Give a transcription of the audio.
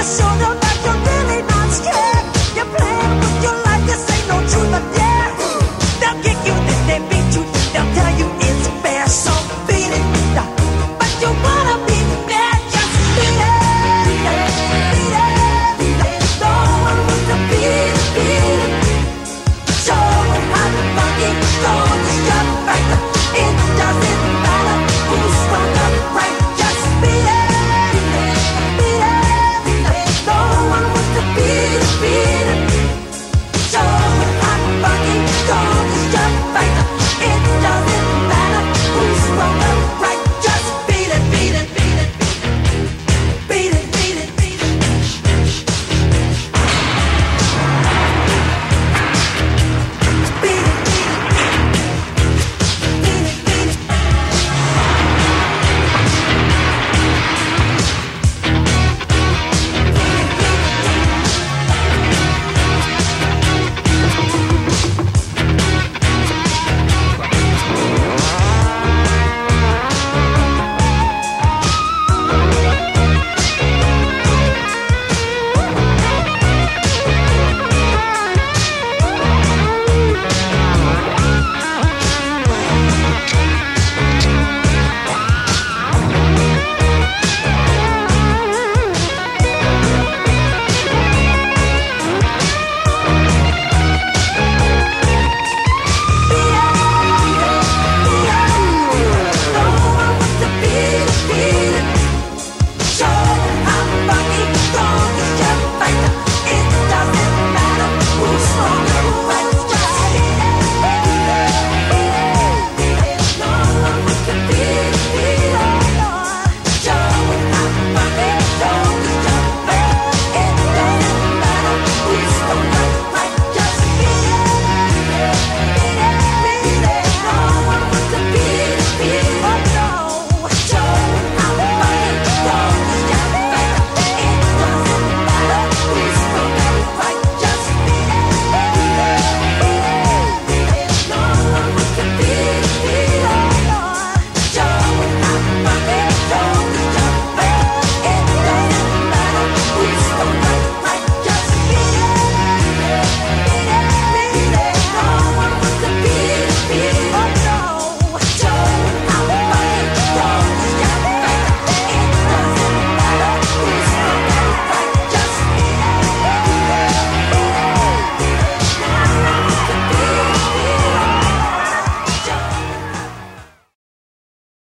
So shoulder